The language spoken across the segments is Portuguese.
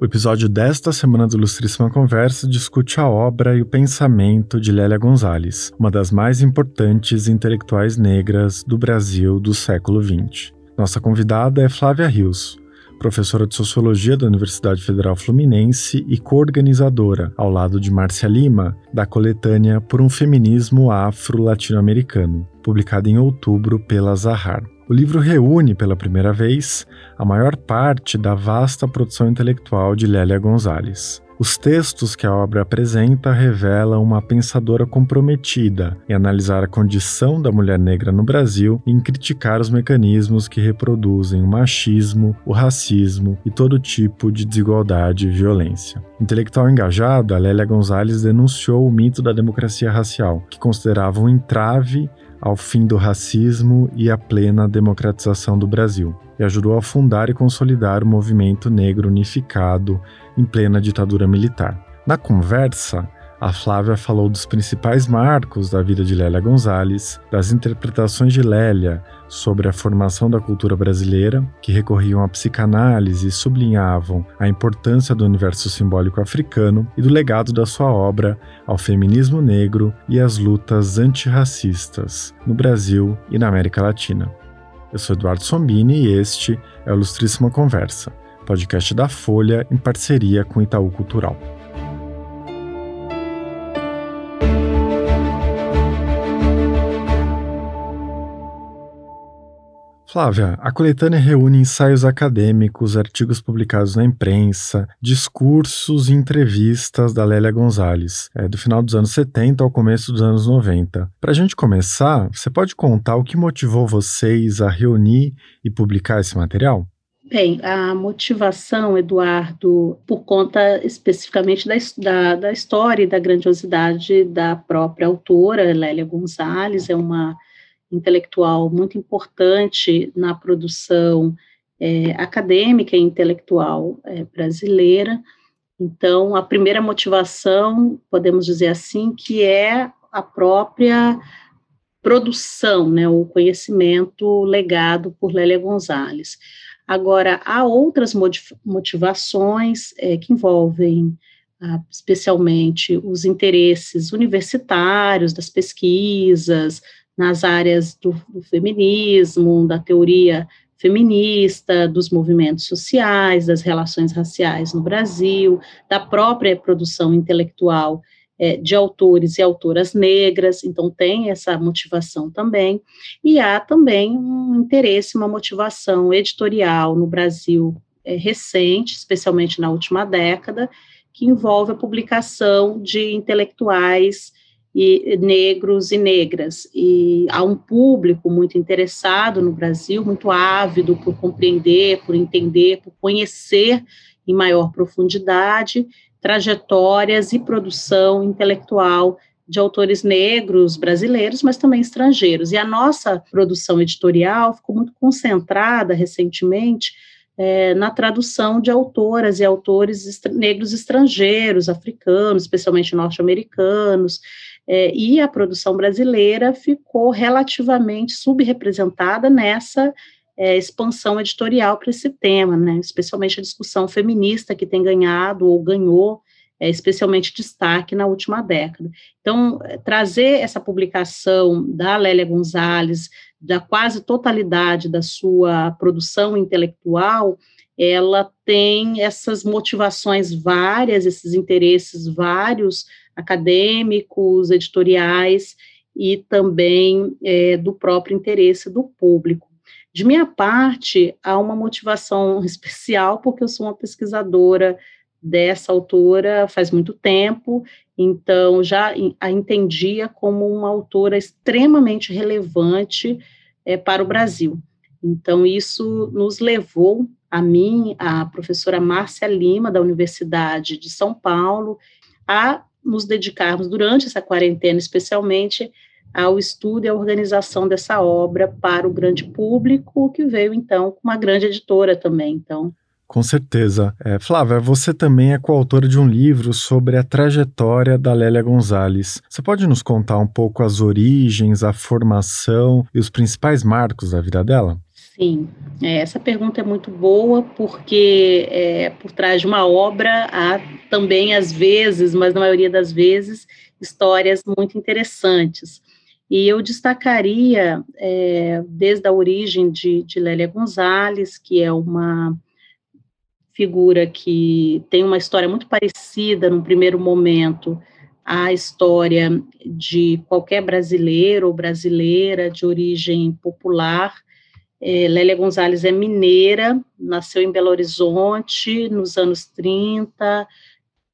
O episódio desta semana do Ilustríssima Conversa discute a obra e o pensamento de Lélia Gonzalez, uma das mais importantes intelectuais negras do Brasil do século XX. Nossa convidada é Flávia Rios, professora de Sociologia da Universidade Federal Fluminense e coorganizadora, ao lado de Márcia Lima, da coletânea Por um Feminismo Afro-Latino-Americano, publicada em outubro pela Zahar. O livro reúne, pela primeira vez, a maior parte da vasta produção intelectual de Lélia Gonzalez. Os textos que a obra apresenta revelam uma pensadora comprometida em analisar a condição da mulher negra no Brasil e em criticar os mecanismos que reproduzem o machismo, o racismo e todo tipo de desigualdade e violência. Intelectual engajada, Lélia Gonzalez denunciou o mito da democracia racial, que considerava um entrave ao fim do racismo e à plena democratização do Brasil, e ajudou a fundar e consolidar o movimento negro unificado em plena ditadura militar. Na conversa, a Flávia falou dos principais marcos da vida de Lélia Gonzalez, das interpretações de Lélia sobre a formação da cultura brasileira, que recorriam à psicanálise e sublinhavam a importância do universo simbólico africano e do legado da sua obra ao feminismo negro e às lutas antirracistas no Brasil e na América Latina. Eu sou Eduardo Sombini e este é o Ilustríssima Conversa, podcast da Folha em parceria com Itaú Cultural. Flávia, a coletânea reúne ensaios acadêmicos, artigos publicados na imprensa, discursos e entrevistas da Lélia Gonzalez, é, do final dos anos 70 ao começo dos anos 90. Para a gente começar, você pode contar o que motivou vocês a reunir e publicar esse material? Bem, a motivação, Eduardo, por conta especificamente da, da, da história e da grandiosidade da própria autora, Lélia Gonzalez, é uma intelectual muito importante na produção é, acadêmica e intelectual é, brasileira. Então, a primeira motivação, podemos dizer assim, que é a própria produção, né, o conhecimento legado por Lélia Gonzalez. Agora, há outras motivações é, que envolvem ah, especialmente os interesses universitários das pesquisas, nas áreas do, do feminismo, da teoria feminista, dos movimentos sociais, das relações raciais no Brasil, da própria produção intelectual é, de autores e autoras negras, então tem essa motivação também, e há também um interesse, uma motivação editorial no Brasil é, recente, especialmente na última década, que envolve a publicação de intelectuais e negros e negras. E há um público muito interessado no Brasil, muito ávido por compreender, por entender, por conhecer em maior profundidade trajetórias e produção intelectual de autores negros brasileiros, mas também estrangeiros. E a nossa produção editorial ficou muito concentrada recentemente é, na tradução de autoras e autores estra negros estrangeiros, africanos, especialmente norte-americanos, é, e a produção brasileira ficou relativamente subrepresentada nessa é, expansão editorial para esse tema, né, especialmente a discussão feminista que tem ganhado ou ganhou é, especialmente destaque na última década. Então, é, trazer essa publicação da Lélia Gonzalez, da quase totalidade da sua produção intelectual, ela tem essas motivações várias, esses interesses vários, acadêmicos, editoriais e também é, do próprio interesse do público. De minha parte, há uma motivação especial, porque eu sou uma pesquisadora dessa autora faz muito tempo, então já a entendia como uma autora extremamente relevante é, para o Brasil. Então, isso nos levou, a mim, a professora Márcia Lima, da Universidade de São Paulo, a nos dedicarmos durante essa quarentena, especialmente ao estudo e à organização dessa obra para o grande público, que veio então com uma grande editora também. Então, Com certeza. É, Flávia, você também é coautora de um livro sobre a trajetória da Lélia Gonzalez. Você pode nos contar um pouco as origens, a formação e os principais marcos da vida dela? Sim, é, essa pergunta é muito boa porque é, por trás de uma obra há também, às vezes, mas na maioria das vezes, histórias muito interessantes. E eu destacaria, é, desde a origem de, de Lélia Gonzalez, que é uma figura que tem uma história muito parecida, no primeiro momento, à história de qualquer brasileiro ou brasileira de origem popular, é, Lélia Gonzalez é mineira, nasceu em Belo Horizonte nos anos 30,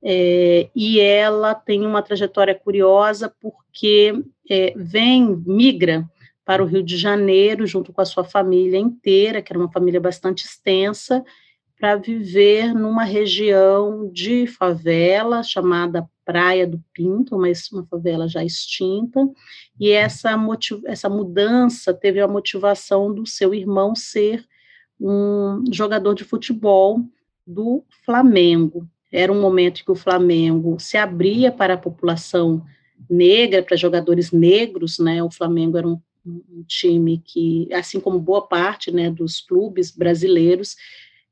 é, e ela tem uma trajetória curiosa porque é, vem, migra para o Rio de Janeiro, junto com a sua família inteira, que era uma família bastante extensa, para viver numa região de favela chamada Praia do Pinto, uma, uma favela já extinta, e essa, essa mudança teve a motivação do seu irmão ser um jogador de futebol do Flamengo. Era um momento que o Flamengo se abria para a população negra, para jogadores negros, né? O Flamengo era um, um time que, assim como boa parte, né, dos clubes brasileiros,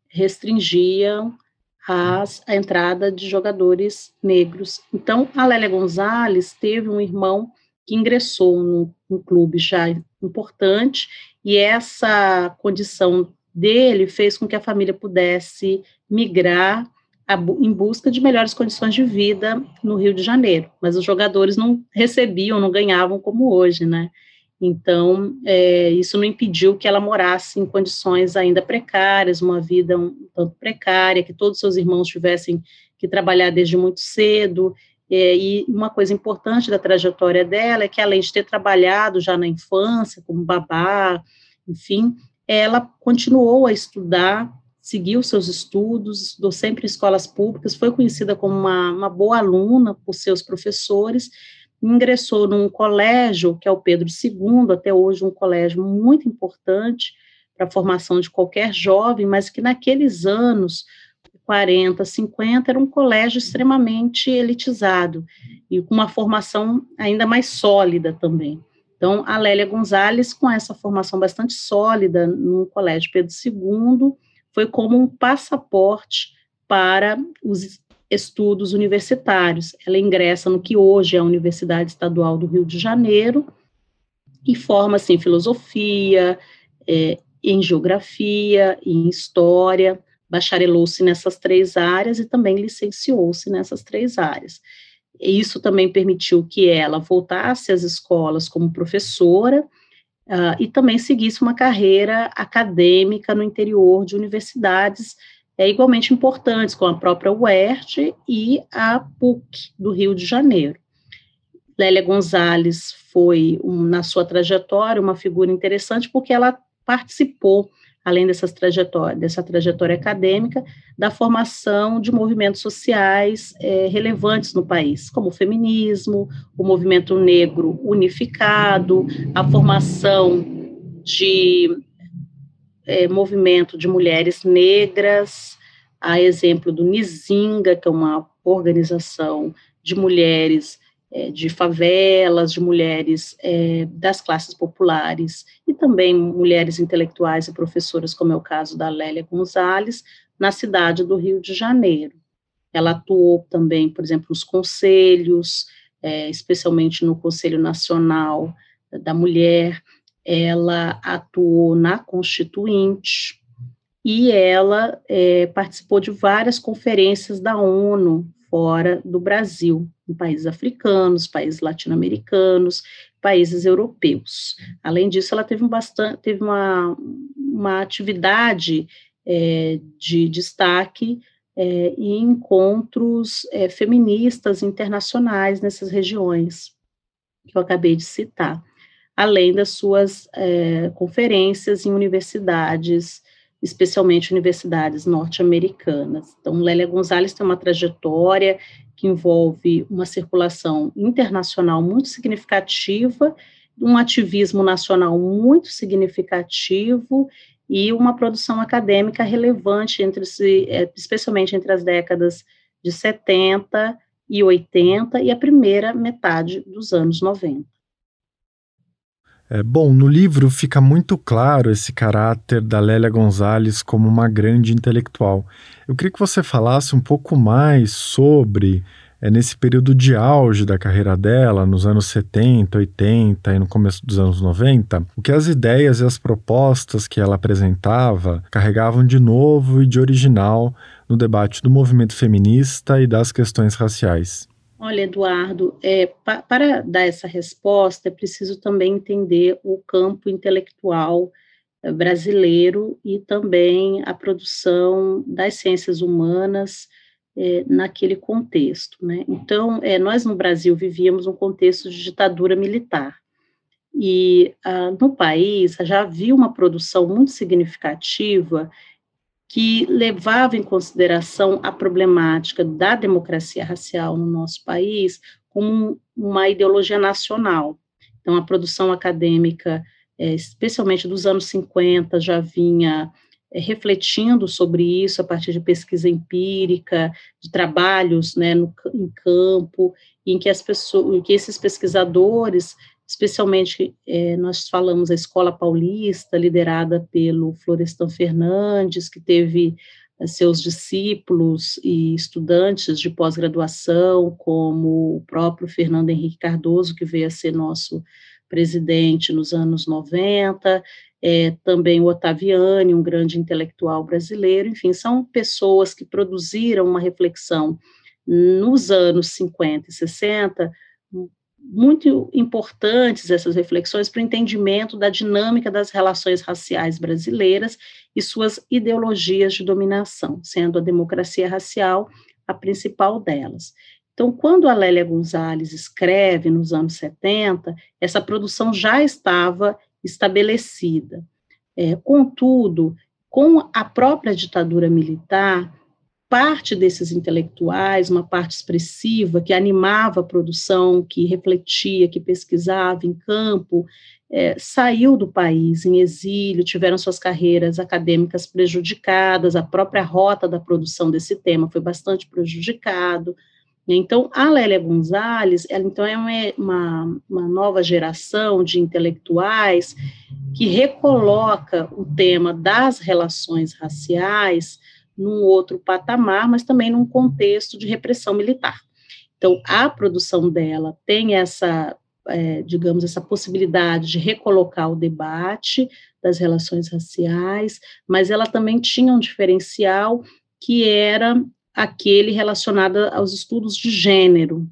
restringiam as, a entrada de jogadores negros. Então, a Lélia Gonzalez teve um irmão que ingressou no clube já importante, e essa condição dele fez com que a família pudesse migrar a, em busca de melhores condições de vida no Rio de Janeiro. Mas os jogadores não recebiam, não ganhavam como hoje, né? Então, é, isso não impediu que ela morasse em condições ainda precárias, uma vida um tanto precária, que todos seus irmãos tivessem que trabalhar desde muito cedo. É, e uma coisa importante da trajetória dela é que, além de ter trabalhado já na infância, como babá, enfim, ela continuou a estudar, seguiu seus estudos, estudou sempre em escolas públicas, foi conhecida como uma, uma boa aluna por seus professores, ingressou num colégio, que é o Pedro II, até hoje um colégio muito importante para a formação de qualquer jovem, mas que naqueles anos, 40, 50, era um colégio extremamente elitizado e com uma formação ainda mais sólida também. Então, a Lélia Gonzalez, com essa formação bastante sólida no Colégio Pedro II, foi como um passaporte para os estudos universitários. Ela ingressa no que hoje é a Universidade Estadual do Rio de Janeiro e forma-se em filosofia, é, em geografia, em história, bacharelou-se nessas três áreas e também licenciou-se nessas três áreas. E isso também permitiu que ela voltasse às escolas como professora uh, e também seguisse uma carreira acadêmica no interior de universidades é, igualmente importantes, como a própria UERJ e a PUC do Rio de Janeiro. Lélia Gonzalez foi, um, na sua trajetória, uma figura interessante porque ela participou, além dessas trajetória, dessa trajetória acadêmica, da formação de movimentos sociais é, relevantes no país, como o feminismo, o movimento negro unificado, a formação de é, movimento de mulheres negras, a exemplo do Nizinga, que é uma organização de mulheres é, de favelas, de mulheres é, das classes populares e também mulheres intelectuais e professoras, como é o caso da Lélia Gonzalez, na cidade do Rio de Janeiro. Ela atuou também, por exemplo, nos conselhos, é, especialmente no Conselho Nacional da Mulher, ela atuou na Constituinte e ela é, participou de várias conferências da ONU fora do Brasil, em países africanos, países latino-americanos, países europeus. Além disso, ela teve, um bastante, teve uma, uma atividade é, de destaque é, em encontros é, feministas internacionais nessas regiões que eu acabei de citar além das suas é, conferências em universidades, especialmente universidades norte-americanas. Então, Lélia Gonzalez tem uma trajetória que envolve uma circulação internacional muito significativa, um ativismo nacional muito significativo e uma produção acadêmica relevante, entre si, é, especialmente entre as décadas de 70 e 80 e a primeira metade dos anos 90. É, bom, no livro fica muito claro esse caráter da Lélia Gonzalez como uma grande intelectual. Eu queria que você falasse um pouco mais sobre é nesse período de auge da carreira dela, nos anos 70, 80 e no começo dos anos 90, o que as ideias e as propostas que ela apresentava carregavam de novo e de original no debate do movimento feminista e das questões raciais. Olha, Eduardo, é, pa, para dar essa resposta, é preciso também entender o campo intelectual eh, brasileiro e também a produção das ciências humanas é, naquele contexto. Né? Então, é, nós no Brasil vivíamos um contexto de ditadura militar. E ah, no país já havia uma produção muito significativa que levava em consideração a problemática da democracia racial no nosso país como uma ideologia nacional. Então, a produção acadêmica, é, especialmente dos anos 50, já vinha é, refletindo sobre isso a partir de pesquisa empírica, de trabalhos né, no, em campo, em que, as pessoas, em que esses pesquisadores, especialmente é, nós falamos a Escola Paulista, liderada pelo Florestan Fernandes, que teve é, seus discípulos e estudantes de pós-graduação, como o próprio Fernando Henrique Cardoso, que veio a ser nosso presidente nos anos 90, é, também o Ottaviani, um grande intelectual brasileiro, enfim, são pessoas que produziram uma reflexão nos anos 50 e 60, muito importantes essas reflexões para o entendimento da dinâmica das relações raciais brasileiras e suas ideologias de dominação, sendo a democracia racial a principal delas. Então, quando a Lélia Gonzalez escreve nos anos 70, essa produção já estava estabelecida. É, contudo, com a própria ditadura militar, parte desses intelectuais, uma parte expressiva que animava a produção, que refletia, que pesquisava em campo, é, saiu do país em exílio, tiveram suas carreiras acadêmicas prejudicadas, a própria rota da produção desse tema foi bastante prejudicado. Então, a Lélia Gonzalez, ela então é uma, uma nova geração de intelectuais que recoloca o tema das relações raciais num outro patamar, mas também num contexto de repressão militar. Então, a produção dela tem essa, é, digamos, essa possibilidade de recolocar o debate das relações raciais, mas ela também tinha um diferencial que era aquele relacionado aos estudos de gênero,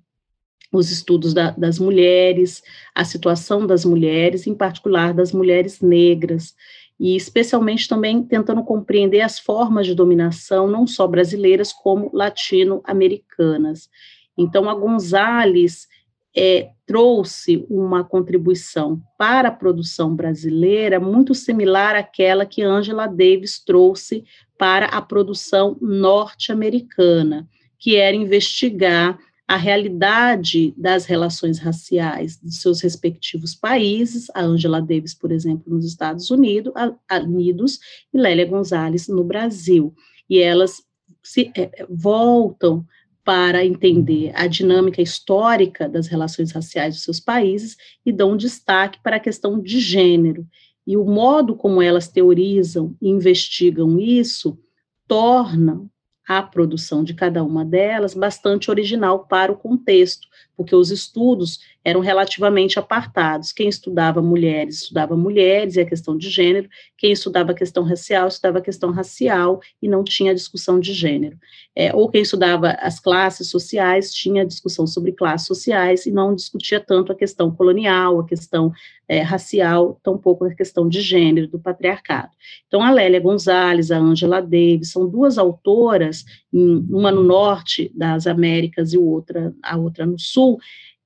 os estudos da, das mulheres, a situação das mulheres, em particular das mulheres negras, e especialmente também tentando compreender as formas de dominação, não só brasileiras, como latino-americanas. Então, a Gonzalez é, trouxe uma contribuição para a produção brasileira muito similar àquela que Angela Davis trouxe para a produção norte-americana, que era investigar a realidade das relações raciais dos seus respectivos países, a Angela Davis, por exemplo, nos Estados Unidos, a, Unidos e Lélia Gonzalez no Brasil. E elas se é, voltam para entender a dinâmica histórica das relações raciais dos seus países e dão destaque para a questão de gênero. E o modo como elas teorizam e investigam isso torna a produção de cada uma delas bastante original para o contexto, porque os estudos eram relativamente apartados. Quem estudava mulheres, estudava mulheres e a questão de gênero, quem estudava a questão racial, estudava a questão racial e não tinha discussão de gênero. É, ou quem estudava as classes sociais, tinha discussão sobre classes sociais e não discutia tanto a questão colonial, a questão é, racial, tampouco a questão de gênero, do patriarcado. Então, a Lélia Gonzalez, a Angela Davis, são duas autoras, uma no norte das Américas e outra, a outra no sul,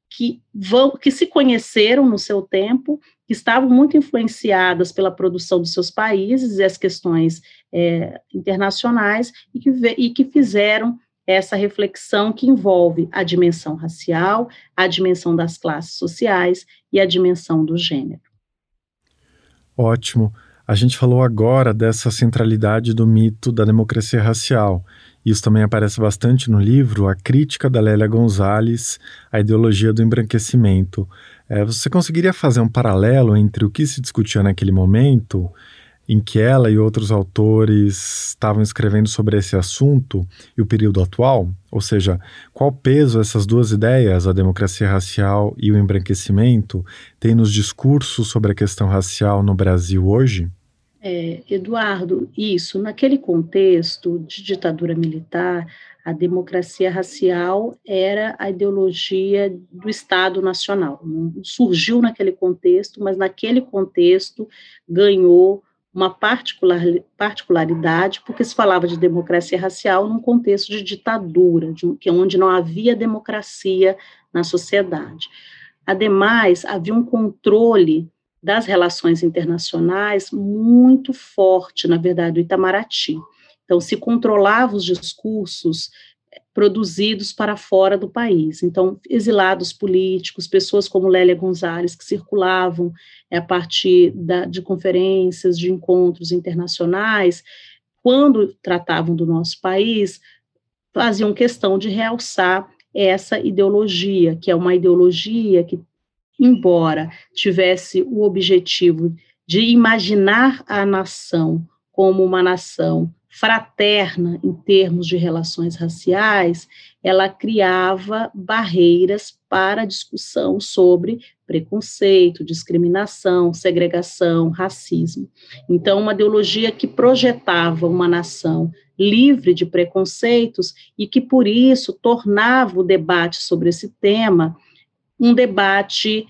que vão, que se conheceram no seu tempo, que estavam muito influenciadas pela produção dos seus países e as questões é, internacionais e que, e que fizeram essa reflexão que envolve a dimensão racial, a dimensão das classes sociais e a dimensão do gênero. Ótimo. A gente falou agora dessa centralidade do mito da democracia racial. Isso também aparece bastante no livro, a crítica da Lélia Gonzalez à ideologia do embranquecimento. É, você conseguiria fazer um paralelo entre o que se discutia naquele momento em que ela e outros autores estavam escrevendo sobre esse assunto e o período atual? Ou seja, qual peso essas duas ideias, a democracia racial e o embranquecimento, têm nos discursos sobre a questão racial no Brasil hoje? É, Eduardo, isso, naquele contexto de ditadura militar, a democracia racial era a ideologia do Estado Nacional. Surgiu naquele contexto, mas naquele contexto ganhou uma particular, particularidade, porque se falava de democracia racial num contexto de ditadura, de, que é onde não havia democracia na sociedade. Ademais, havia um controle das relações internacionais muito forte, na verdade, do Itamaraty. Então, se controlava os discursos produzidos para fora do país. Então, exilados políticos, pessoas como Lélia Gonzalez, que circulavam é, a partir da, de conferências, de encontros internacionais, quando tratavam do nosso país, faziam questão de realçar essa ideologia, que é uma ideologia que, embora tivesse o objetivo de imaginar a nação como uma nação fraterna em termos de relações raciais, ela criava barreiras para a discussão sobre preconceito, discriminação, segregação, racismo. Então, uma ideologia que projetava uma nação livre de preconceitos e que, por isso, tornava o debate sobre esse tema um debate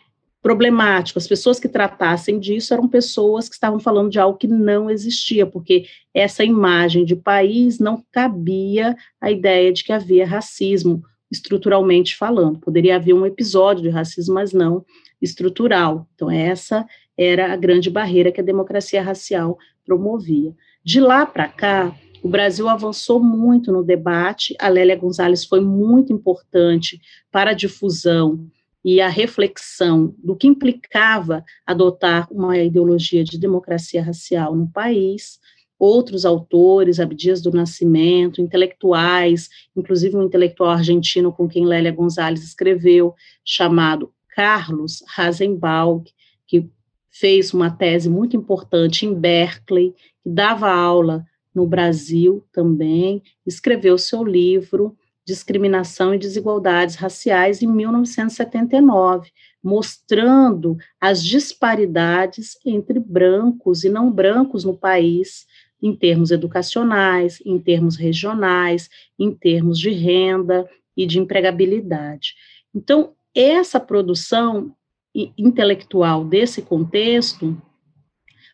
problemático. As pessoas que tratassem disso eram pessoas que estavam falando de algo que não existia, porque essa imagem de país não cabia a ideia de que havia racismo, estruturalmente falando. Poderia haver um episódio de racismo, mas não estrutural. Então, essa era a grande barreira que a democracia racial promovia. De lá para cá, o Brasil avançou muito no debate, a Lélia Gonzalez foi muito importante para a difusão e a reflexão do que implicava adotar uma ideologia de democracia racial no país, outros autores, Abdias do Nascimento, intelectuais, inclusive um intelectual argentino com quem Lélia Gonzalez escreveu, chamado Carlos Rasenbalg, que fez uma tese muito importante em Berkeley, que dava aula no Brasil também, escreveu seu livro Discriminação e Desigualdades Raciais em 1979, mostrando as disparidades entre brancos e não brancos no país, em termos educacionais, em termos regionais, em termos de renda e de empregabilidade. Então, essa produção intelectual desse contexto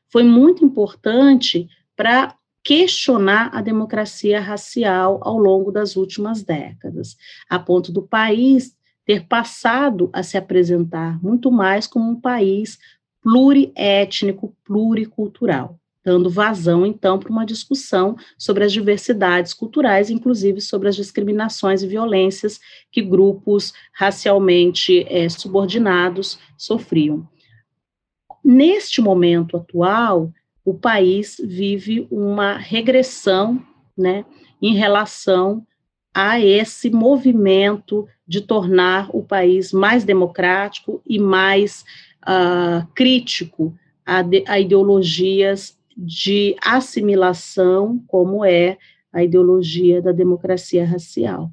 foi muito importante para questionar a democracia racial ao longo das últimas décadas, a ponto do país ter passado a se apresentar muito mais como um país pluriétnico, pluricultural, dando vazão, então, para uma discussão sobre as diversidades culturais, inclusive sobre as discriminações e violências que grupos racialmente é, subordinados sofriam. Neste momento atual, o país vive uma regressão, né, em relação a esse movimento de tornar o país mais democrático e mais uh, crítico a, de, a ideologias de assimilação, como é a ideologia da democracia racial.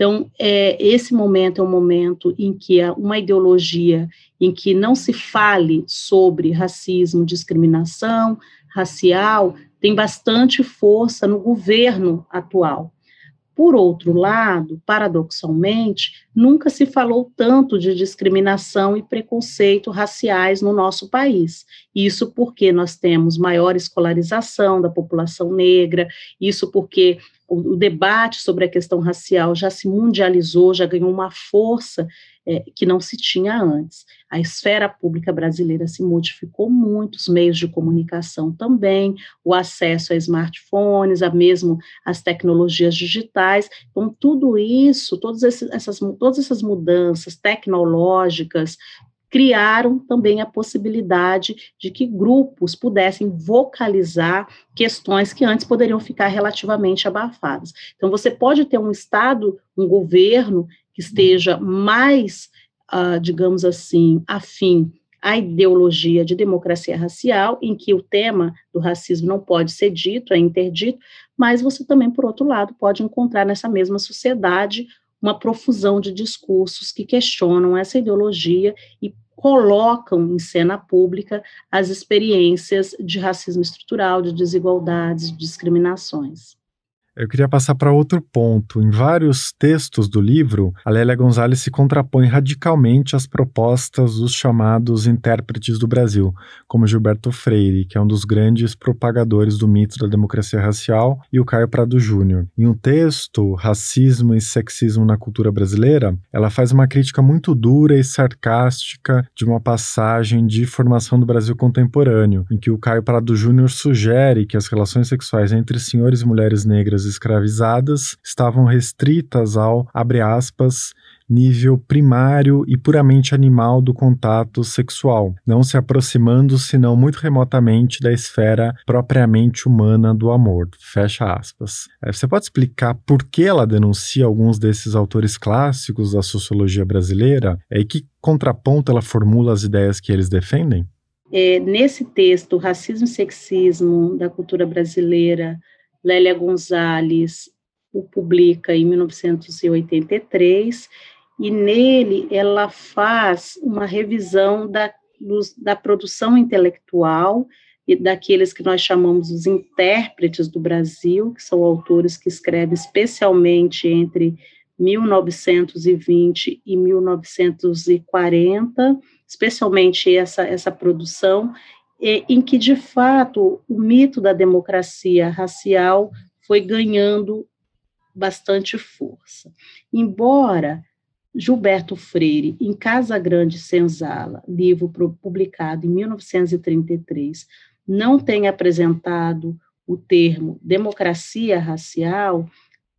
Então, é, esse momento é um momento em que uma ideologia em que não se fale sobre racismo, discriminação racial, tem bastante força no governo atual. Por outro lado, paradoxalmente, nunca se falou tanto de discriminação e preconceito raciais no nosso país. Isso porque nós temos maior escolarização da população negra, isso porque o, debate sobre a questão racial já se mundializou, já ganhou uma força é, que não se tinha antes. A esfera pública brasileira se modificou muito, os meios de comunicação também, o acesso a smartphones, a mesmo as tecnologias digitais. Então, tudo isso, todas essas, todas essas mudanças tecnológicas, criaram também a possibilidade de que grupos pudessem vocalizar questões que antes poderiam ficar relativamente abafadas. Então, você pode ter um Estado, um governo que esteja mais, uh, digamos assim, afim à ideologia de democracia racial, em que o tema do racismo não pode ser dito, é interdito, mas você também, por outro lado, pode encontrar nessa mesma sociedade uma profusão de discursos que questionam essa ideologia e colocam em cena pública as experiências de racismo estrutural, de desigualdades, de discriminações. Eu queria passar para outro ponto. Em vários textos do livro, a Lélia Gonzalez se contrapõe radicalmente às propostas dos chamados intérpretes do Brasil, como Gilberto Freire, que é um dos grandes propagadores do mito da democracia racial, e o Caio Prado Júnior. Em um texto, Racismo e Sexismo na Cultura Brasileira, ela faz uma crítica muito dura e sarcástica de uma passagem de formação do Brasil contemporâneo, em que o Caio Prado Júnior sugere que as relações sexuais entre senhores e mulheres negras escravizadas estavam restritas ao, abre aspas, nível primário e puramente animal do contato sexual, não se aproximando senão muito remotamente da esfera propriamente humana do amor. Fecha aspas. É, você pode explicar por que ela denuncia alguns desses autores clássicos da sociologia brasileira é, e que contraponto ela formula as ideias que eles defendem? É, nesse texto, Racismo e Sexismo da Cultura Brasileira, Lélia Gonzalez o publica em 1983, e nele ela faz uma revisão da, dos, da produção intelectual e daqueles que nós chamamos os intérpretes do Brasil, que são autores que escrevem especialmente entre 1920 e 1940, especialmente essa, essa produção, em que, de fato, o mito da democracia racial foi ganhando bastante força. Embora Gilberto Freire, em Casa Grande Senzala, livro publicado em 1933, não tenha apresentado o termo democracia racial,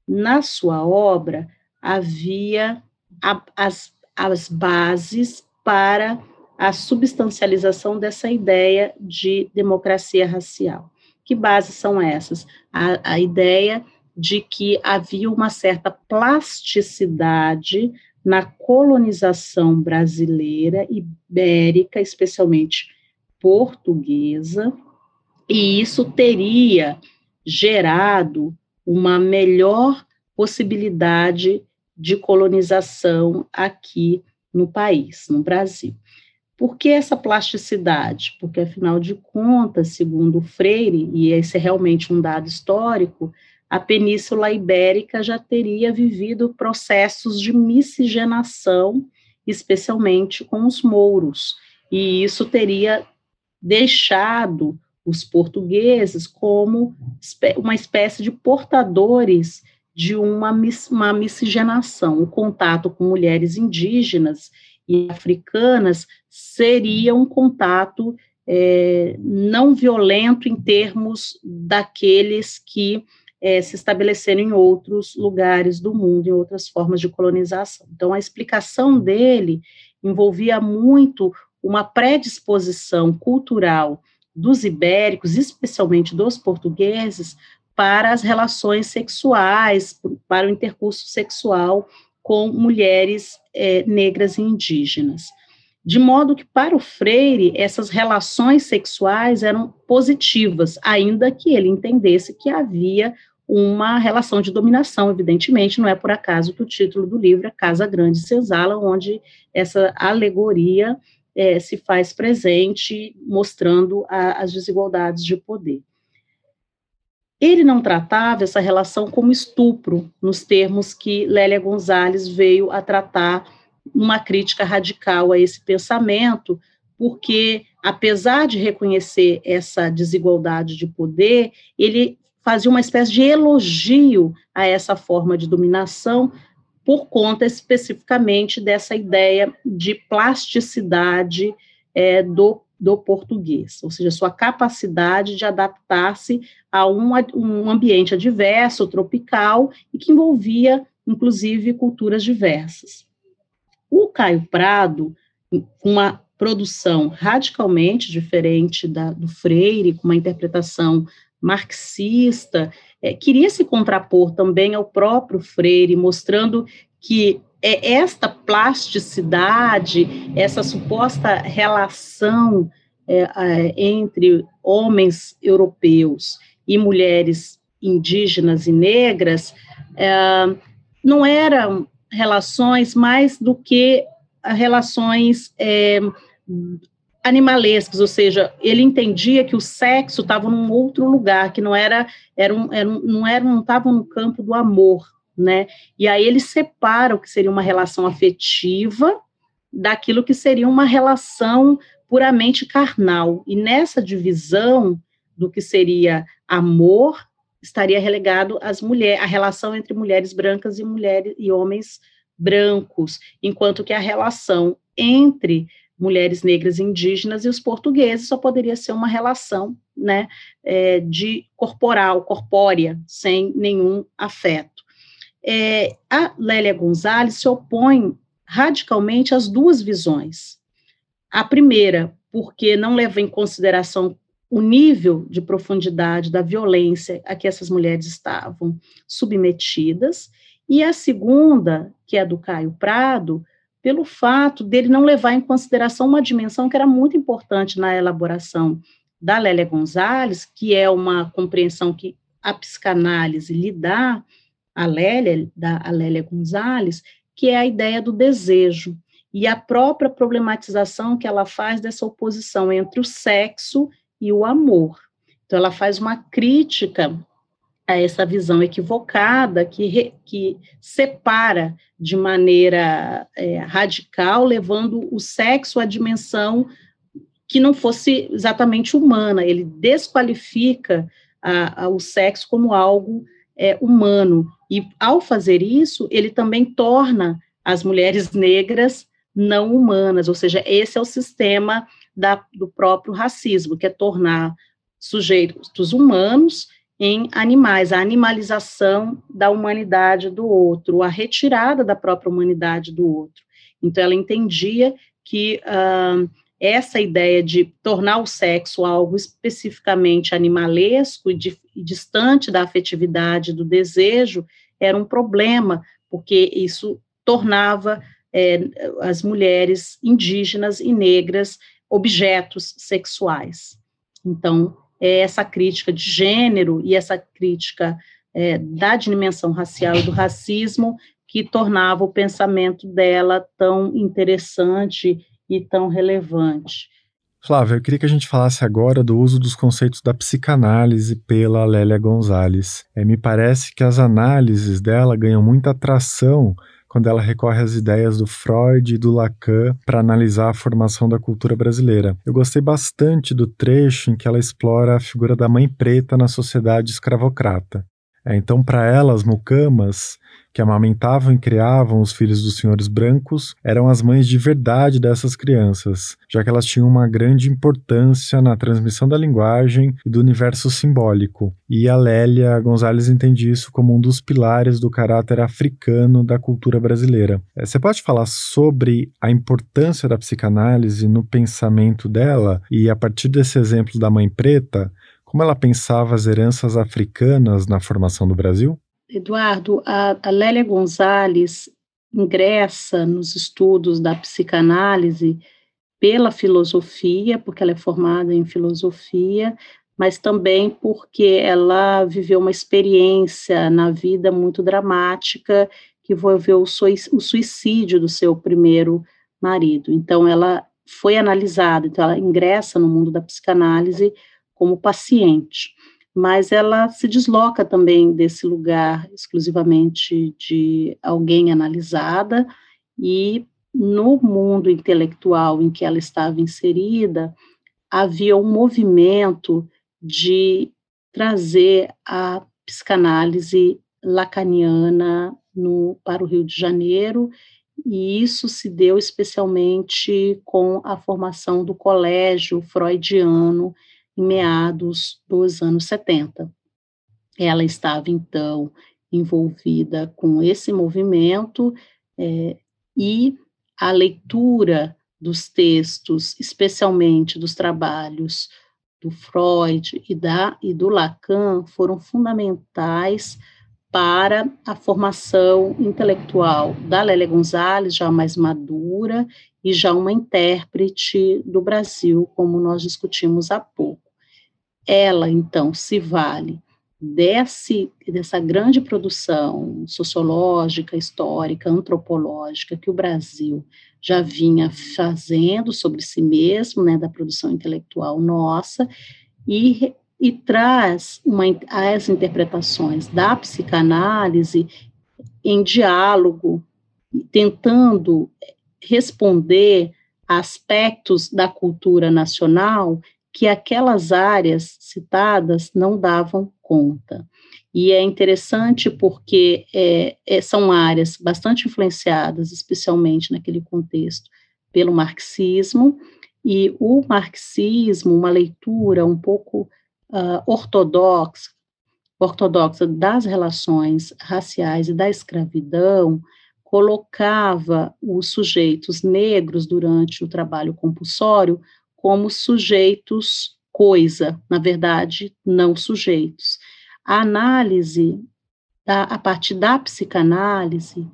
na sua obra havia a, as, as bases para a substancialização dessa ideia de democracia racial. Que bases são essas? A, a ideia de que havia uma certa plasticidade na colonização brasileira, ibérica, especialmente portuguesa, e isso teria gerado uma melhor possibilidade de colonização aqui no país, no Brasil. Por que essa plasticidade? Porque, afinal de contas, segundo Freire, e esse é realmente um dado histórico, a Península Ibérica já teria vivido processos de miscigenação, especialmente com os mouros, e isso teria deixado os portugueses como uma espécie de portadores de uma, uma miscigenação, o contato com mulheres indígenas e africanas seria um contato é, não violento em termos daqueles que é, se estabeleceram em outros lugares do mundo, em outras formas de colonização. Então, a explicação dele envolvia muito uma predisposição cultural dos ibéricos, especialmente dos portugueses, para as relações sexuais, para o intercurso sexual com mulheres é, negras e indígenas. De modo que, para o Freire, essas relações sexuais eram positivas, ainda que ele entendesse que havia uma relação de dominação, evidentemente, não é por acaso que o título do livro é Casa Grande Senzala, onde essa alegoria é, se faz presente, mostrando a, as desigualdades de poder. Ele não tratava essa relação como estupro, nos termos que Lélia Gonzalez veio a tratar uma crítica radical a esse pensamento, porque, apesar de reconhecer essa desigualdade de poder, ele fazia uma espécie de elogio a essa forma de dominação, por conta especificamente dessa ideia de plasticidade é, do do português, ou seja, sua capacidade de adaptar-se a um, um ambiente adverso, tropical, e que envolvia, inclusive, culturas diversas. O Caio Prado uma produção radicalmente diferente da, do Freire, com uma interpretação marxista, é, queria se contrapor também ao próprio Freire, mostrando que é esta plasticidade, essa suposta relação é, é, entre homens europeus e mulheres indígenas e negras, é, não eram relações mais do que relações é, animalescas, ou seja, ele entendia que o sexo estava num outro lugar, que não era, era, um, era um, não era, não estava no campo do amor, né? E aí ele separa o que seria uma relação afetiva daquilo que seria uma relação puramente carnal. E nessa divisão do que seria amor, estaria relegado às mulheres, a relação entre mulheres brancas e mulheres e homens brancos, enquanto que a relação entre mulheres negras e indígenas e os portugueses só poderia ser uma relação né, é, de corporal, corpórea, sem nenhum afeto. É, a Lélia Gonzalez se opõe radicalmente às duas visões. A primeira, porque não leva em consideração o nível de profundidade da violência a que essas mulheres estavam submetidas, e a segunda, que é do Caio Prado, pelo fato dele não levar em consideração uma dimensão que era muito importante na elaboração da Lélia Gonzalez, que é uma compreensão que a psicanálise lhe dá, a Lélia, da Lélia Gonzalez, que é a ideia do desejo, e a própria problematização que ela faz dessa oposição entre o sexo e o amor. Então, ela faz uma crítica a essa visão equivocada que, que separa de maneira é, radical, levando o sexo à dimensão que não fosse exatamente humana. Ele desqualifica a, a, o sexo como algo é, humano. E, ao fazer isso, ele também torna as mulheres negras não humanas, ou seja, esse é o sistema da, do próprio racismo, que é tornar sujeitos humanos em animais, a animalização da humanidade do outro, a retirada da própria humanidade do outro. Então, ela entendia que uh, essa ideia de tornar o sexo algo especificamente animalesco e, de, e distante da afetividade, do desejo, era um problema, porque isso tornava é, as mulheres indígenas e negras objetos sexuais. Então, é essa crítica de gênero e essa crítica é, da dimensão racial e do racismo que tornava o pensamento dela tão interessante e tão relevante. Flávia, eu queria que a gente falasse agora do uso dos conceitos da psicanálise pela Lélia Gonzalez. É, me parece que as análises dela ganham muita atração quando ela recorre às ideias do Freud e do Lacan para analisar a formação da cultura brasileira. Eu gostei bastante do trecho em que ela explora a figura da mãe preta na sociedade escravocrata. É, então, para ela, as mucamas que amamentavam e criavam os filhos dos senhores brancos eram as mães de verdade dessas crianças, já que elas tinham uma grande importância na transmissão da linguagem e do universo simbólico. E a Lélia Gonzalez entende isso como um dos pilares do caráter africano da cultura brasileira. É, você pode falar sobre a importância da psicanálise no pensamento dela e, a partir desse exemplo da mãe preta, como ela pensava as heranças africanas na formação do Brasil? Eduardo, a, a Lélia Gonzalez ingressa nos estudos da psicanálise pela filosofia, porque ela é formada em filosofia, mas também porque ela viveu uma experiência na vida muito dramática que envolveu o suicídio do seu primeiro marido. Então, ela foi analisada, então ela ingressa no mundo da psicanálise como paciente mas ela se desloca também desse lugar exclusivamente de alguém analisada e no mundo intelectual em que ela estava inserida, havia um movimento de trazer a psicanálise lacaniana no, para o Rio de Janeiro, e isso se deu especialmente com a formação do colégio freudiano em meados dos anos 70. Ela estava, então, envolvida com esse movimento é, e a leitura dos textos, especialmente dos trabalhos do Freud e, da, e do Lacan, foram fundamentais para a formação intelectual da Lélia Gonzalez, já mais madura e já uma intérprete do Brasil, como nós discutimos há pouco. Ela, então, se vale desse, dessa grande produção sociológica, histórica, antropológica que o Brasil já vinha fazendo sobre si mesmo, né, da produção intelectual nossa, e e traz uma, as interpretações da psicanálise em diálogo, tentando responder a aspectos da cultura nacional que aquelas áreas citadas não davam conta. E é interessante porque é, é, são áreas bastante influenciadas, especialmente naquele contexto, pelo marxismo, e o marxismo, uma leitura um pouco uh, ortodoxa, ortodoxa das relações raciais e da escravidão colocava os sujeitos negros durante o trabalho compulsório como sujeitos coisa, na verdade, não sujeitos. A análise, a, partir da psicanálise,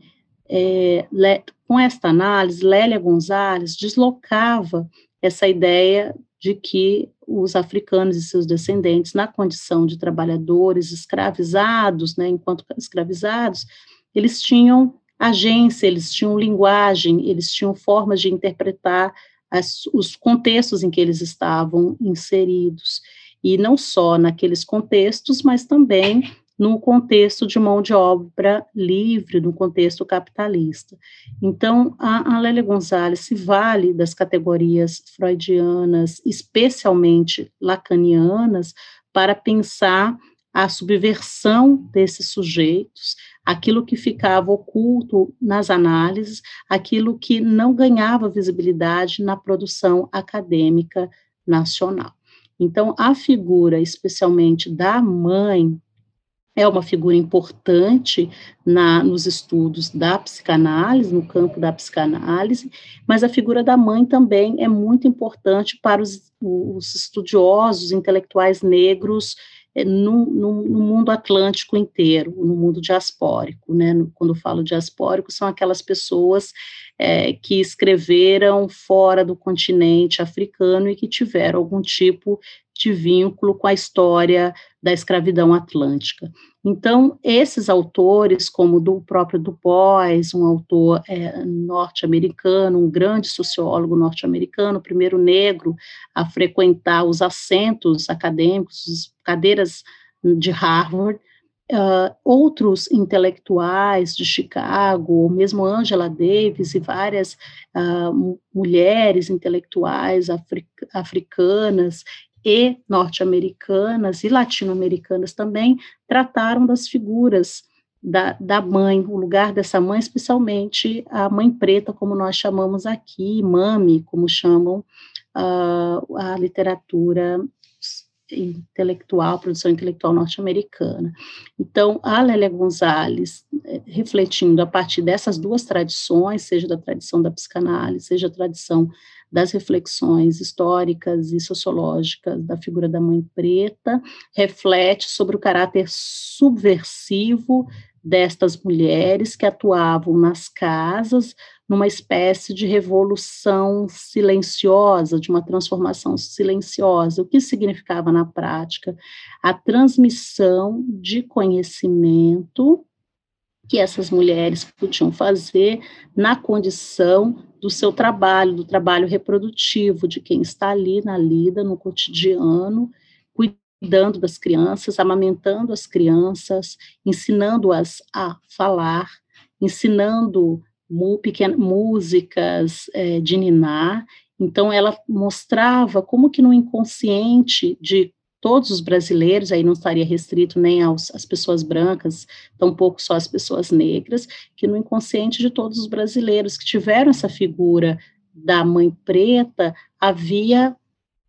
é, le, com esta análise, Lélia Gonzalez deslocava essa ideia de que os africanos e seus descendentes, na condição de trabalhadores escravizados, né, enquanto escravizados, eles tinham agência, eles tinham linguagem, eles tinham formas de interpretar as, os contextos em que eles estavam inseridos. E não só naqueles contextos, mas também no contexto de mão de obra livre, no contexto capitalista. Então, a, a Lélia Gonzalez se vale das categorias freudianas, especialmente lacanianas, para pensar a subversão desses sujeitos, aquilo que ficava oculto nas análises, aquilo que não ganhava visibilidade na produção acadêmica nacional. Então, a figura, especialmente da mãe, é uma figura importante na, nos estudos da psicanálise, no campo da psicanálise, mas a figura da mãe também é muito importante para os, os estudiosos intelectuais negros no, no, no, mundo atlântico inteiro, no mundo diaspórico, né? Quando falo diaspórico, são aquelas pessoas é, que escreveram fora do continente africano e que tiveram algum tipo de vínculo com a história da escravidão atlântica. Então, esses autores, como do próprio Du Bois, um autor é, norte-americano, um grande sociólogo norte-americano, primeiro negro a frequentar os assentos acadêmicos, cadeiras de Harvard, uh, outros intelectuais de Chicago, ou mesmo Angela Davis e várias uh, mulheres intelectuais africanas e norte-americanas e latino-americanas também trataram das figuras da, da mãe, o lugar dessa mãe, especialmente a mãe preta, como nós chamamos aqui, mami, como chamam uh, a literatura intelectual, produção intelectual norte-americana. Então, a Lélia Gonzalez, eh, refletindo a partir dessas duas tradições, seja da tradição da psicanálise, seja a tradição das reflexões históricas e sociológicas da figura da mãe preta, reflete sobre o caráter subversivo destas mulheres que atuavam nas casas, numa espécie de revolução silenciosa, de uma transformação silenciosa. O que significava na prática? A transmissão de conhecimento que essas mulheres podiam fazer na condição do seu trabalho, do trabalho reprodutivo, de quem está ali na lida, no cotidiano, cuidando das crianças, amamentando as crianças, ensinando-as a falar, ensinando músicas é, de ninar. Então, ela mostrava como que no inconsciente de todos os brasileiros, aí não estaria restrito nem aos, às pessoas brancas, tampouco só às pessoas negras, que no inconsciente de todos os brasileiros que tiveram essa figura da mãe preta, havia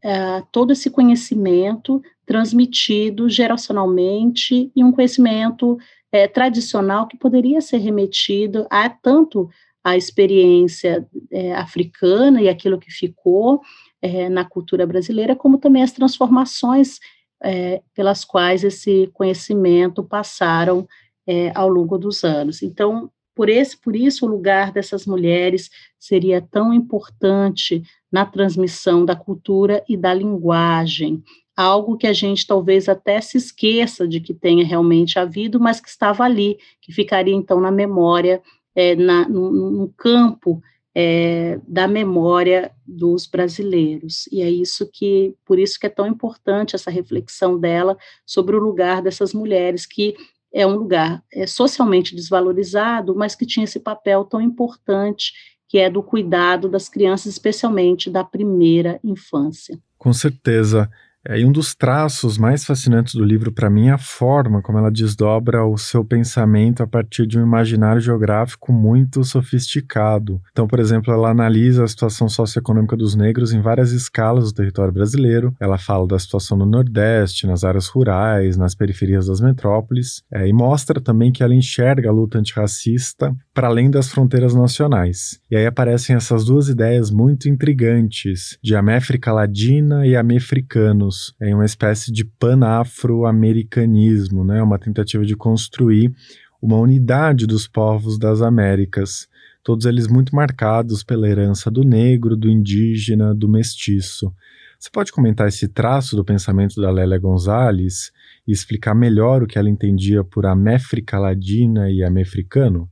uh, todo esse conhecimento transmitido geracionalmente e um conhecimento é, tradicional que poderia ser remetido a tanto a experiência é, africana e aquilo que ficou é, na cultura brasileira, como também as transformações é, pelas quais esse conhecimento passaram é, ao longo dos anos. Então, por, esse, por isso, o lugar dessas mulheres seria tão importante na transmissão da cultura e da linguagem, algo que a gente talvez até se esqueça de que tenha realmente havido, mas que estava ali, que ficaria então na memória, é, na, no, no campo é, da memória dos brasileiros. E é isso que, por isso que é tão importante essa reflexão dela sobre o lugar dessas mulheres que é um lugar é, socialmente desvalorizado, mas que tinha esse papel tão importante que é do cuidado das crianças, especialmente da primeira infância. Com certeza. É, e um dos traços mais fascinantes do livro para mim é a forma como ela desdobra o seu pensamento a partir de um imaginário geográfico muito sofisticado. Então, por exemplo, ela analisa a situação socioeconômica dos negros em várias escalas do território brasileiro. Ela fala da situação no Nordeste, nas áreas rurais, nas periferias das metrópoles, é, e mostra também que ela enxerga a luta antirracista para além das fronteiras nacionais. E aí aparecem essas duas ideias muito intrigantes de Améfrica Ladina e Amefricano em uma espécie de panafro-americanismo, né? uma tentativa de construir uma unidade dos povos das Américas, todos eles muito marcados pela herança do negro, do indígena, do mestiço. Você pode comentar esse traço do pensamento da Lélia Gonzalez e explicar melhor o que ela entendia por Améfrica Ladina e Amefricano?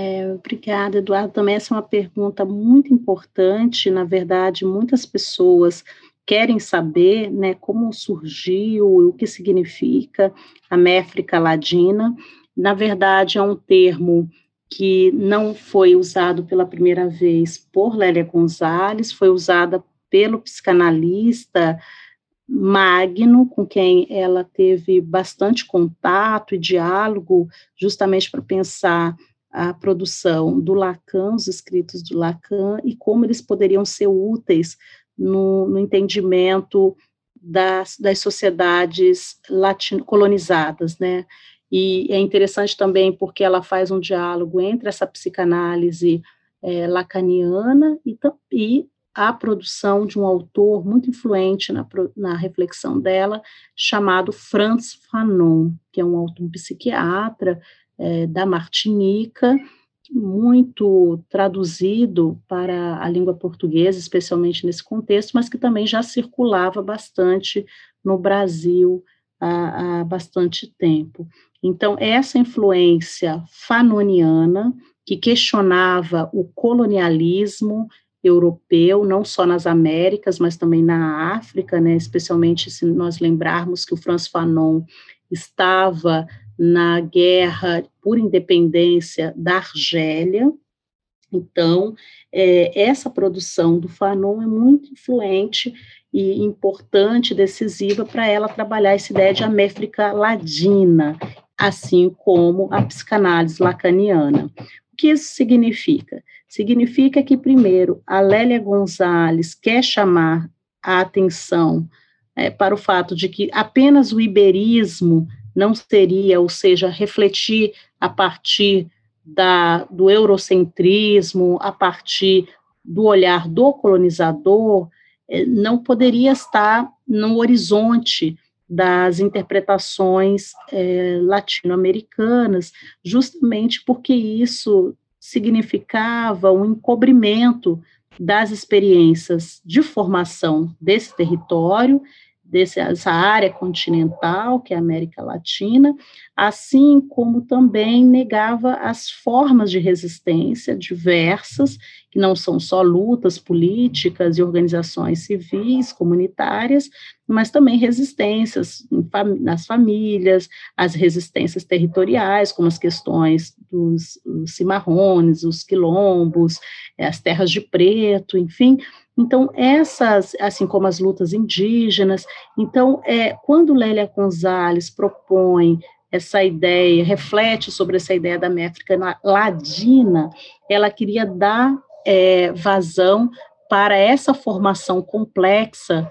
É, obrigada, Eduardo. Também essa é uma pergunta muito importante. Na verdade, muitas pessoas querem saber né, como surgiu, o que significa a méfrica ladina. Na verdade, é um termo que não foi usado pela primeira vez por Lélia Gonzalez, foi usada pelo psicanalista Magno, com quem ela teve bastante contato e diálogo, justamente para pensar a produção do Lacan, os escritos do Lacan, e como eles poderiam ser úteis no, no entendimento das, das sociedades latino, colonizadas, né? E é interessante também porque ela faz um diálogo entre essa psicanálise é, lacaniana e, e, a produção de um autor muito influente na, na reflexão dela, chamado Franz Fanon, que é um, um psiquiatra é, da Martinica, muito traduzido para a língua portuguesa, especialmente nesse contexto, mas que também já circulava bastante no Brasil há, há bastante tempo. Então, essa influência fanoniana, que questionava o colonialismo europeu, não só nas Américas, mas também na África, né, especialmente se nós lembrarmos que o Franz Fanon estava na guerra por independência da Argélia. Então, é, essa produção do Fanon é muito influente e importante, decisiva para ela trabalhar essa ideia de América Ladina, assim como a psicanálise lacaniana. O que isso significa? Significa que, primeiro, a Lélia Gonzalez quer chamar a atenção é, para o fato de que apenas o iberismo não seria, ou seja, refletir a partir da, do eurocentrismo, a partir do olhar do colonizador, eh, não poderia estar no horizonte das interpretações é, latino-americanas, justamente porque isso significava um encobrimento das experiências de formação desse território dessa área continental, que é a América Latina, assim como também negava as formas de resistência diversas, que não são só lutas políticas e organizações civis, comunitárias, mas também resistências nas famílias, as resistências territoriais, como as questões dos cimarrones, os quilombos, as terras de preto, enfim, então, essas, assim como as lutas indígenas, então, é, quando Lélia Gonzalez propõe essa ideia, reflete sobre essa ideia da métrica ladina, ela queria dar é, vazão para essa formação complexa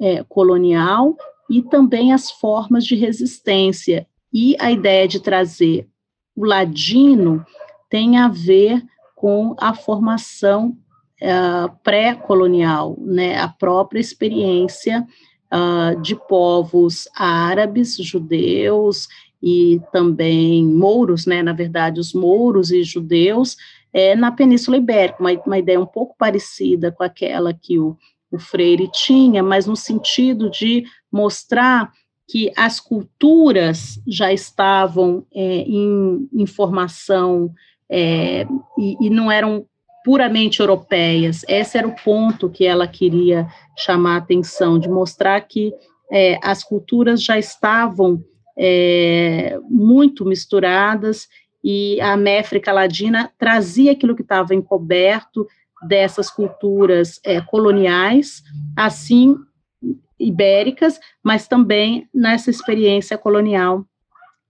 é, colonial e também as formas de resistência. E a ideia de trazer o ladino tem a ver com a formação uh, pré-colonial, né, a própria experiência uh, de povos árabes, judeus e também mouros, né, na verdade, os mouros e judeus, é, na Península Ibérica, uma, uma ideia um pouco parecida com aquela que o, o Freire tinha, mas no sentido de mostrar que as culturas já estavam é, em, em formação é, e, e, não eram puramente europeias. Esse era o ponto que ela queria chamar a atenção, de mostrar que é, as culturas já estavam é, muito misturadas e a América Ladina trazia aquilo que estava encoberto dessas culturas é, coloniais, assim ibéricas, mas também nessa experiência colonial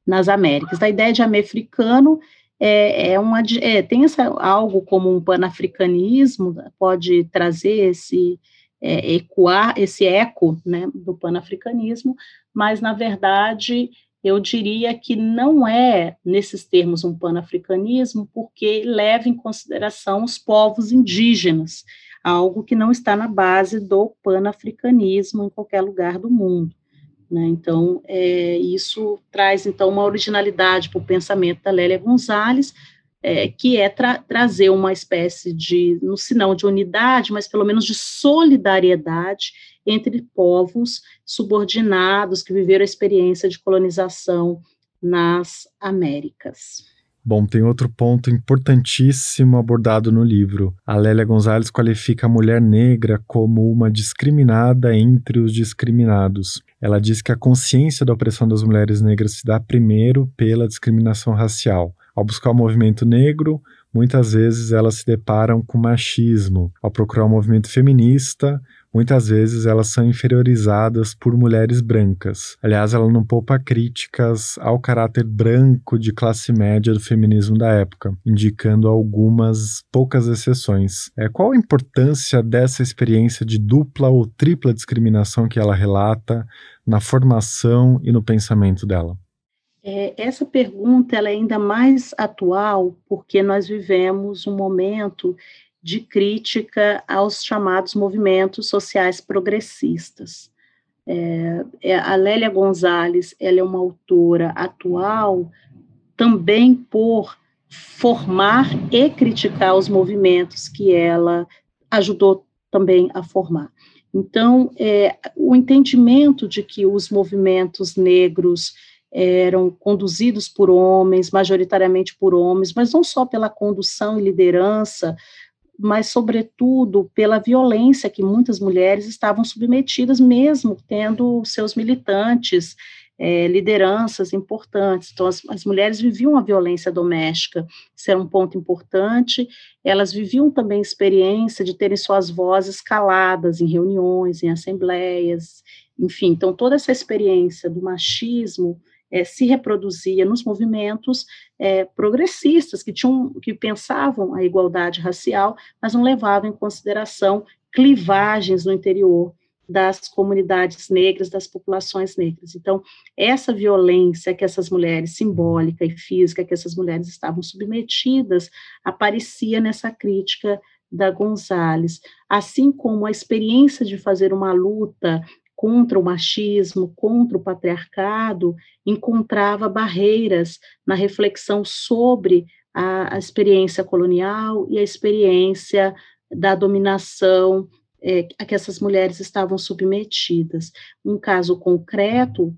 nas Américas. A ideia de americano é, é uma é, tem essa, algo como um panafricanismo, pode trazer esse é, ecoar esse eco né, do panafricanismo, mas na verdade eu diria que não é, nesses termos, um panafricanismo, porque leva em consideração os povos indígenas, algo que não está na base do panafricanismo em qualquer lugar do mundo. Né? Então, é, isso traz, então, uma originalidade para o pensamento da Lélia Gonzalez, é, que é tra trazer uma espécie de, se não de unidade, mas pelo menos de solidariedade entre povos subordinados que viveram a experiência de colonização nas Américas. Bom, tem outro ponto importantíssimo abordado no livro. A Lélia Gonzalez qualifica a mulher negra como uma discriminada entre os discriminados. Ela diz que a consciência da opressão das mulheres negras se dá primeiro pela discriminação racial. Ao buscar o movimento negro, muitas vezes elas se deparam com machismo. Ao procurar o movimento feminista, muitas vezes elas são inferiorizadas por mulheres brancas. Aliás, ela não poupa críticas ao caráter branco de classe média do feminismo da época, indicando algumas poucas exceções. É, qual a importância dessa experiência de dupla ou tripla discriminação que ela relata na formação e no pensamento dela? É, essa pergunta é ainda mais atual porque nós vivemos um momento de crítica aos chamados movimentos sociais progressistas. É, é, a Lélia Gonzalez, ela é uma autora atual também por formar e criticar os movimentos que ela ajudou também a formar. Então, é, o entendimento de que os movimentos negros eram conduzidos por homens, majoritariamente por homens, mas não só pela condução e liderança mas, sobretudo, pela violência que muitas mulheres estavam submetidas, mesmo tendo seus militantes, é, lideranças importantes. Então, as, as, mulheres viviam a violência doméstica, isso era um ponto importante. Elas viviam também a experiência de terem suas vozes caladas em reuniões, em assembleias, enfim. Então, toda essa experiência do machismo é, se reproduzia nos movimentos é, progressistas que tinham que pensavam a igualdade racial, mas não levavam em consideração clivagens no interior das comunidades negras, das populações negras. Então, essa violência que essas mulheres, simbólica e física, que essas mulheres estavam submetidas, aparecia nessa crítica da Gonzales, assim como a experiência de fazer uma luta contra o machismo, contra o patriarcado, encontrava barreiras na reflexão sobre a, a experiência colonial e a experiência da dominação é, a que essas mulheres estavam submetidas. Um caso concreto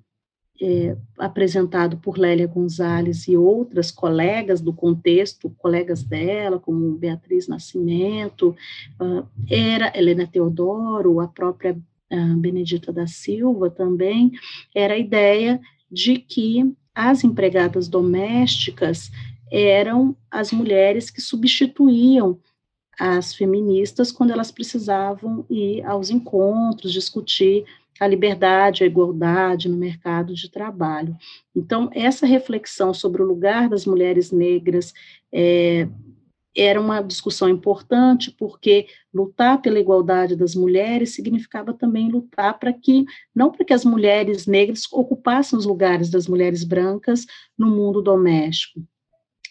é, apresentado por Lélia Gonzalez e outras colegas do contexto, colegas dela, como Beatriz Nascimento, uh, era Helena Teodoro, a própria Benedita da Silva também, era a ideia de que as empregadas domésticas eram as mulheres que substituíam as feministas quando elas precisavam ir aos encontros, discutir a liberdade, a igualdade no mercado de trabalho. Então, essa reflexão sobre o lugar das mulheres negras é, era uma discussão importante, porque lutar pela igualdade das mulheres significava também lutar para que, não para que as mulheres negras ocupassem os lugares das mulheres brancas no mundo doméstico,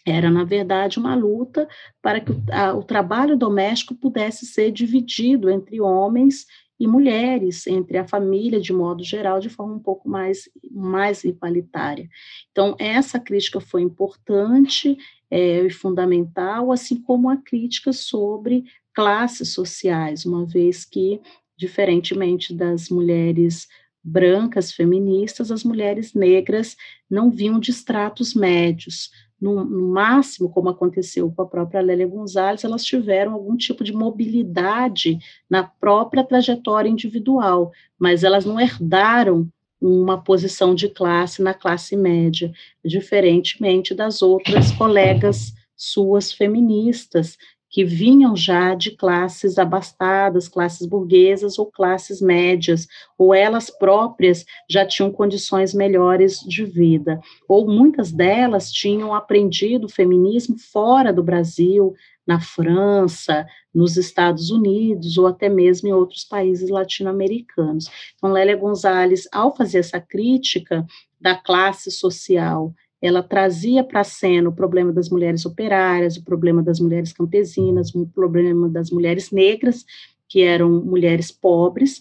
Era, na verdade, uma luta para que o, a, o trabalho doméstico pudesse ser dividido entre homens e mulheres, entre a família, de modo geral, de forma um pouco mais, mais igualitária. Então, essa crítica foi importante é, e fundamental, assim como a crítica sobre classes sociais, uma vez que, diferentemente das mulheres brancas feministas, as mulheres negras não vinham de estratos médios, no, no, máximo, como aconteceu com a própria Lélia Gonzalez, elas tiveram algum tipo de mobilidade na própria trajetória individual, mas elas não herdaram uma posição de classe na classe média, diferentemente das outras colegas suas feministas, que vinham já de classes abastadas, classes burguesas ou classes médias, ou elas próprias já tinham condições melhores de vida, ou muitas delas tinham aprendido o feminismo fora do Brasil, na França, nos Estados Unidos ou até mesmo em outros países latino-americanos. Então, Lélia Gonzalez, ao fazer essa crítica da classe social ela trazia para a cena o problema das mulheres operárias, o problema das mulheres campesinas, o problema das mulheres negras, que eram mulheres pobres.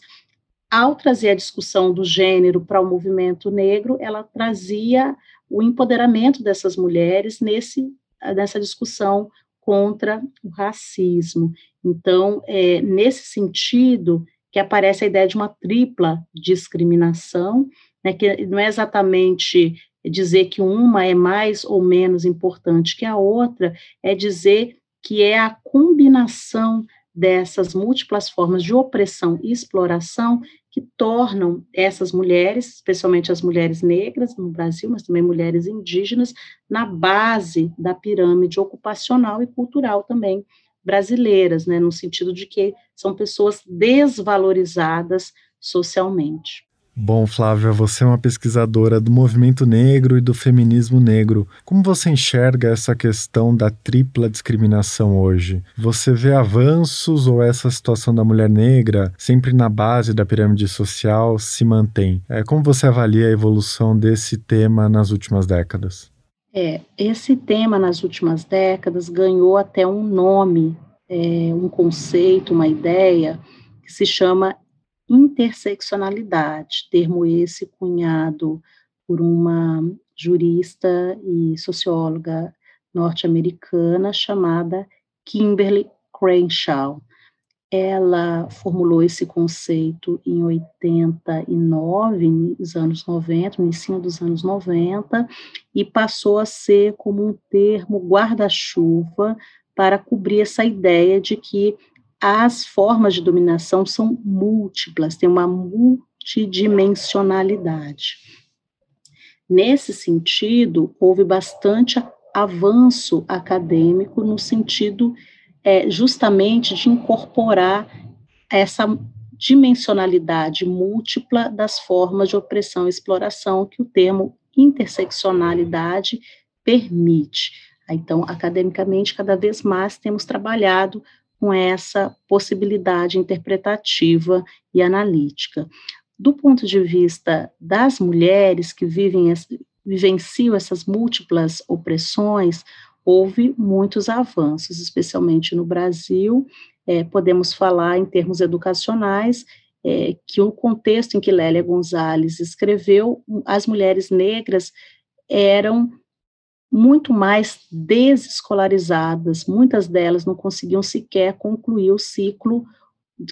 Ao trazer a discussão do gênero para o movimento negro, ela trazia o empoderamento dessas mulheres nesse, nessa discussão contra o racismo. Então, é nesse sentido que aparece a ideia de uma tripla discriminação, né, que não é exatamente dizer que uma é mais ou menos importante que a outra, é dizer que é a combinação dessas múltiplas formas de opressão e exploração que tornam essas mulheres, especialmente as mulheres negras no Brasil, mas também mulheres indígenas, na base da pirâmide ocupacional e cultural também brasileiras, né, no sentido de que são pessoas desvalorizadas socialmente. Bom, Flávia, você é uma pesquisadora do movimento negro e do feminismo negro. Como você enxerga essa questão da tripla discriminação hoje? Você vê avanços ou essa situação da mulher negra, sempre na base da pirâmide social, se mantém? É, como você avalia a evolução desse tema nas últimas décadas? É, esse tema nas últimas décadas ganhou até um nome, é, um conceito, uma ideia que se chama interseccionalidade, termo esse cunhado por uma jurista e socióloga norte-americana chamada Kimberly Crenshaw. Ela formulou esse conceito em 89, nos anos 90, no início dos anos 90, e passou a ser como um termo guarda-chuva para cobrir essa ideia de que as formas de dominação são múltiplas, tem uma multidimensionalidade. Nesse sentido, houve bastante avanço acadêmico no sentido é, justamente de incorporar essa dimensionalidade múltipla das formas de opressão e exploração que o termo interseccionalidade permite. Então, academicamente, cada vez mais temos trabalhado com essa possibilidade interpretativa e analítica. Do ponto de vista das mulheres que vivem, vivenciam essas múltiplas opressões, houve muitos avanços, especialmente no Brasil. É, podemos falar em termos educacionais, é, que o contexto em que Lélia Gonzalez escreveu, as mulheres negras eram muito mais desescolarizadas, muitas delas não conseguiam sequer concluir o ciclo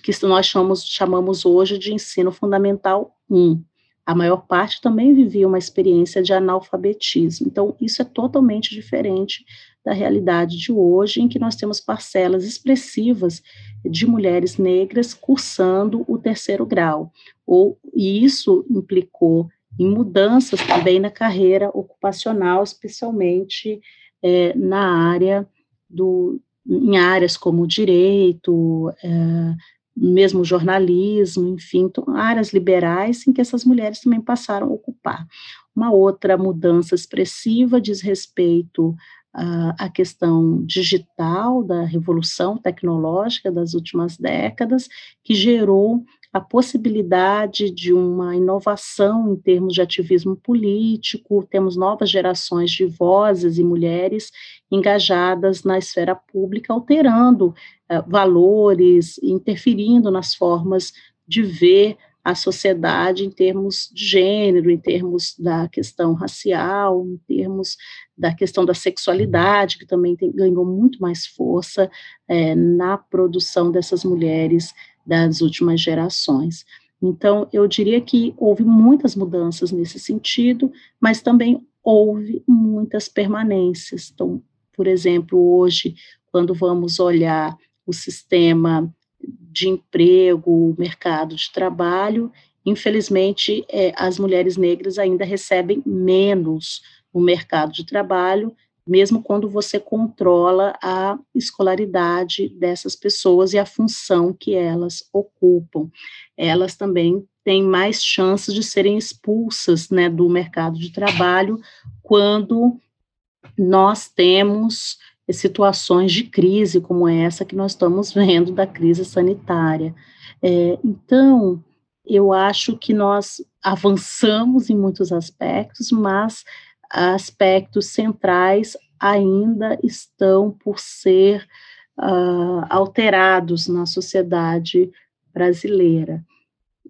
que nós chamamos, chamamos hoje de ensino fundamental 1. A maior parte também vivia uma experiência de analfabetismo. Então, isso é totalmente diferente da realidade de hoje, em que nós temos parcelas expressivas de mulheres negras cursando o terceiro grau. Ou, e isso implicou em mudanças também na carreira ocupacional, especialmente é, na área do, em áreas como direito, é, mesmo jornalismo, enfim, áreas liberais em que essas mulheres também passaram a ocupar. Uma outra mudança expressiva diz respeito à questão digital da revolução tecnológica das últimas décadas, que gerou a possibilidade de uma inovação em termos de ativismo político, temos novas gerações de vozes e mulheres engajadas na esfera pública, alterando uh, valores, interferindo nas formas de ver a sociedade em termos de gênero, em termos da questão racial, em termos da questão da sexualidade, que também tem, ganhou muito mais força é, na produção dessas mulheres das últimas gerações. Então, eu diria que houve muitas mudanças nesse sentido, mas também houve muitas permanências. Então, por exemplo, hoje, quando vamos olhar o sistema de emprego, mercado de trabalho, infelizmente, é, as mulheres negras ainda recebem menos no mercado de trabalho, mesmo quando você controla a escolaridade dessas pessoas e a função que elas ocupam. Elas também têm mais chances de serem expulsas né, do mercado de trabalho quando nós temos situações de crise como essa que nós estamos vendo da crise sanitária. É, então, eu acho que nós avançamos em muitos aspectos, mas aspectos centrais ainda estão por ser uh, alterados na sociedade brasileira.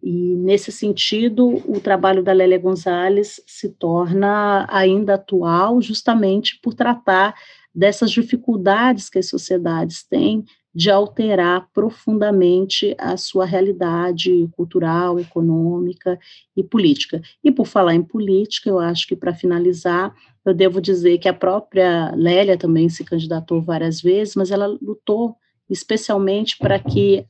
E, nesse sentido, o trabalho da Lélia Gonzalez se torna ainda atual, justamente por tratar dessas dificuldades que as sociedades têm de alterar profundamente a sua realidade cultural, econômica e política. E por falar em política, eu acho que para finalizar, eu devo dizer que a própria Lélia também se candidatou várias vezes, mas ela lutou especialmente para que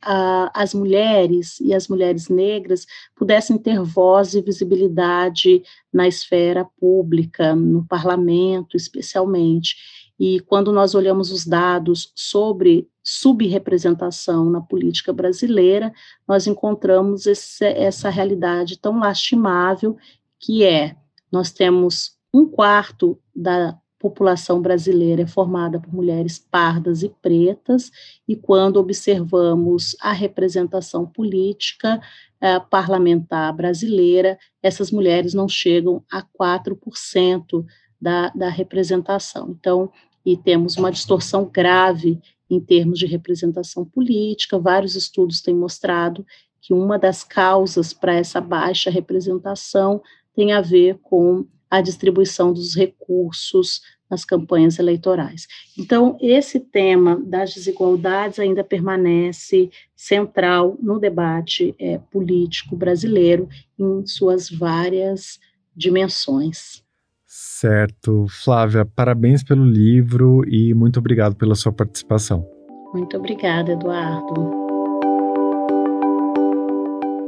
as mulheres e as mulheres negras pudessem ter voz e visibilidade na esfera pública, no parlamento, especialmente. E quando nós olhamos os dados sobre subrepresentação na política brasileira, nós encontramos esse, essa realidade tão lastimável que é nós temos um quarto da população brasileira é formada por mulheres pardas e pretas, e quando observamos a representação política eh, parlamentar brasileira, essas mulheres não chegam a 4% da, da representação. Então, e temos uma distorção grave em termos de representação política. Vários estudos têm mostrado que uma das causas para essa baixa representação tem a ver com a distribuição dos recursos nas campanhas eleitorais. Então, esse tema das desigualdades ainda permanece central no debate é, político brasileiro em suas várias dimensões. Certo. Flávia, parabéns pelo livro e muito obrigado pela sua participação. Muito obrigada, Eduardo.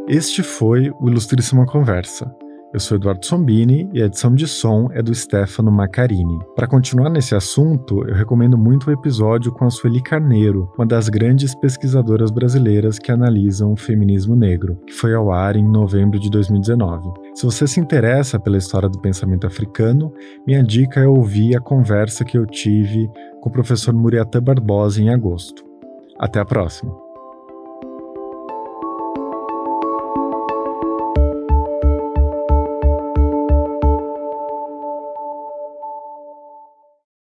Este foi o Ilustríssima Conversa. Eu sou Eduardo Sombini e a edição de som é do Stefano Macarini. Para continuar nesse assunto, eu recomendo muito o episódio com a Sueli Carneiro, uma das grandes pesquisadoras brasileiras que analisam o feminismo negro, que foi ao ar em novembro de 2019. Se você se interessa pela história do pensamento africano, minha dica é ouvir a conversa que eu tive com o professor Muriatã Barbosa em agosto. Até a próxima!